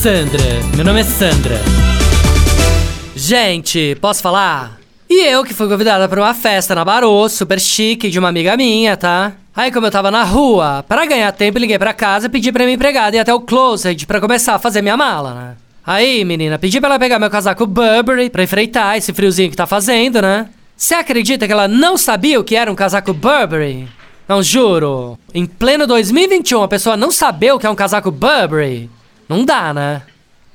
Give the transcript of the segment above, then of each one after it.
Sandra, meu nome é Sandra. Gente, posso falar? E eu que fui convidada para uma festa na Barô, super chique, de uma amiga minha, tá? Aí, como eu tava na rua, para ganhar tempo, liguei pra casa e pedi pra minha empregada ir até o closet pra começar a fazer minha mala, né? Aí, menina, pedi pra ela pegar meu casaco Burberry pra enfrentar esse friozinho que tá fazendo, né? Você acredita que ela não sabia o que era um casaco Burberry? Não, juro. Em pleno 2021, a pessoa não saber o que é um casaco Burberry? Não dá, né?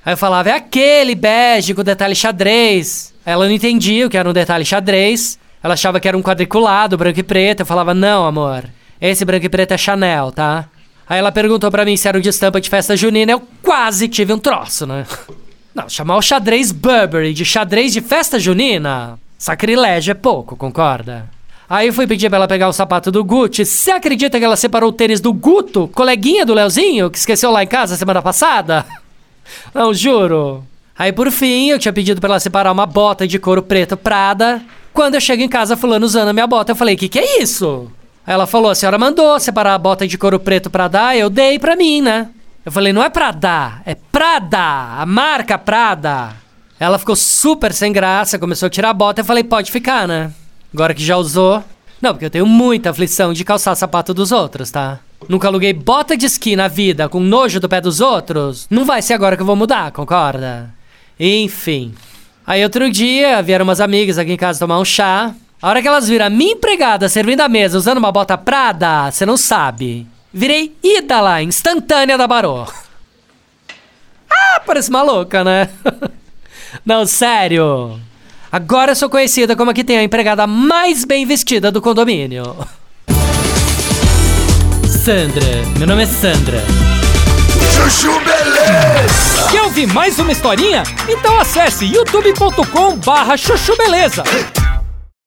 Aí eu falava, é aquele bege com detalhe xadrez. Ela não entendia o que era um detalhe xadrez. Ela achava que era um quadriculado, branco e preto. Eu falava, não, amor. Esse branco e preto é Chanel, tá? Aí ela perguntou pra mim se era um de estampa de festa junina. Eu quase tive um troço, né? Não, chamar o xadrez Burberry de xadrez de festa junina? Sacrilégio é pouco, concorda? Aí eu fui pedir pra ela pegar o sapato do Gucci. Você acredita que ela separou o tênis do Guto, coleguinha do Leozinho, que esqueceu lá em casa semana passada? Não, juro. Aí por fim, eu tinha pedido pra ela separar uma bota de couro preto Prada. Quando eu chego em casa, fulano usando a minha bota, eu falei: "Que que é isso?" Aí ela falou: "A senhora mandou separar a bota de couro preto pra dar, eu dei pra mim, né?" Eu falei: "Não é pra dar, é Prada, a marca Prada." Ela ficou super sem graça, começou a tirar a bota, eu falei: "Pode ficar, né?" Agora que já usou. Não, porque eu tenho muita aflição de calçar sapato dos outros, tá? Nunca aluguei bota de esqui na vida com nojo do pé dos outros. Não vai ser agora que eu vou mudar, concorda? Enfim. Aí outro dia vieram umas amigas aqui em casa tomar um chá. A hora que elas viram a minha empregada servindo a mesa usando uma bota Prada, você não sabe. Virei ídala instantânea da Barô. Ah, parece maluca, né? não, sério. Agora sou conhecida como a que tem a empregada mais bem vestida do condomínio. Sandra, meu nome é Sandra. Chuchu beleza. Quer ouvir mais uma historinha? Então acesse youtube.com barra chuchu beleza.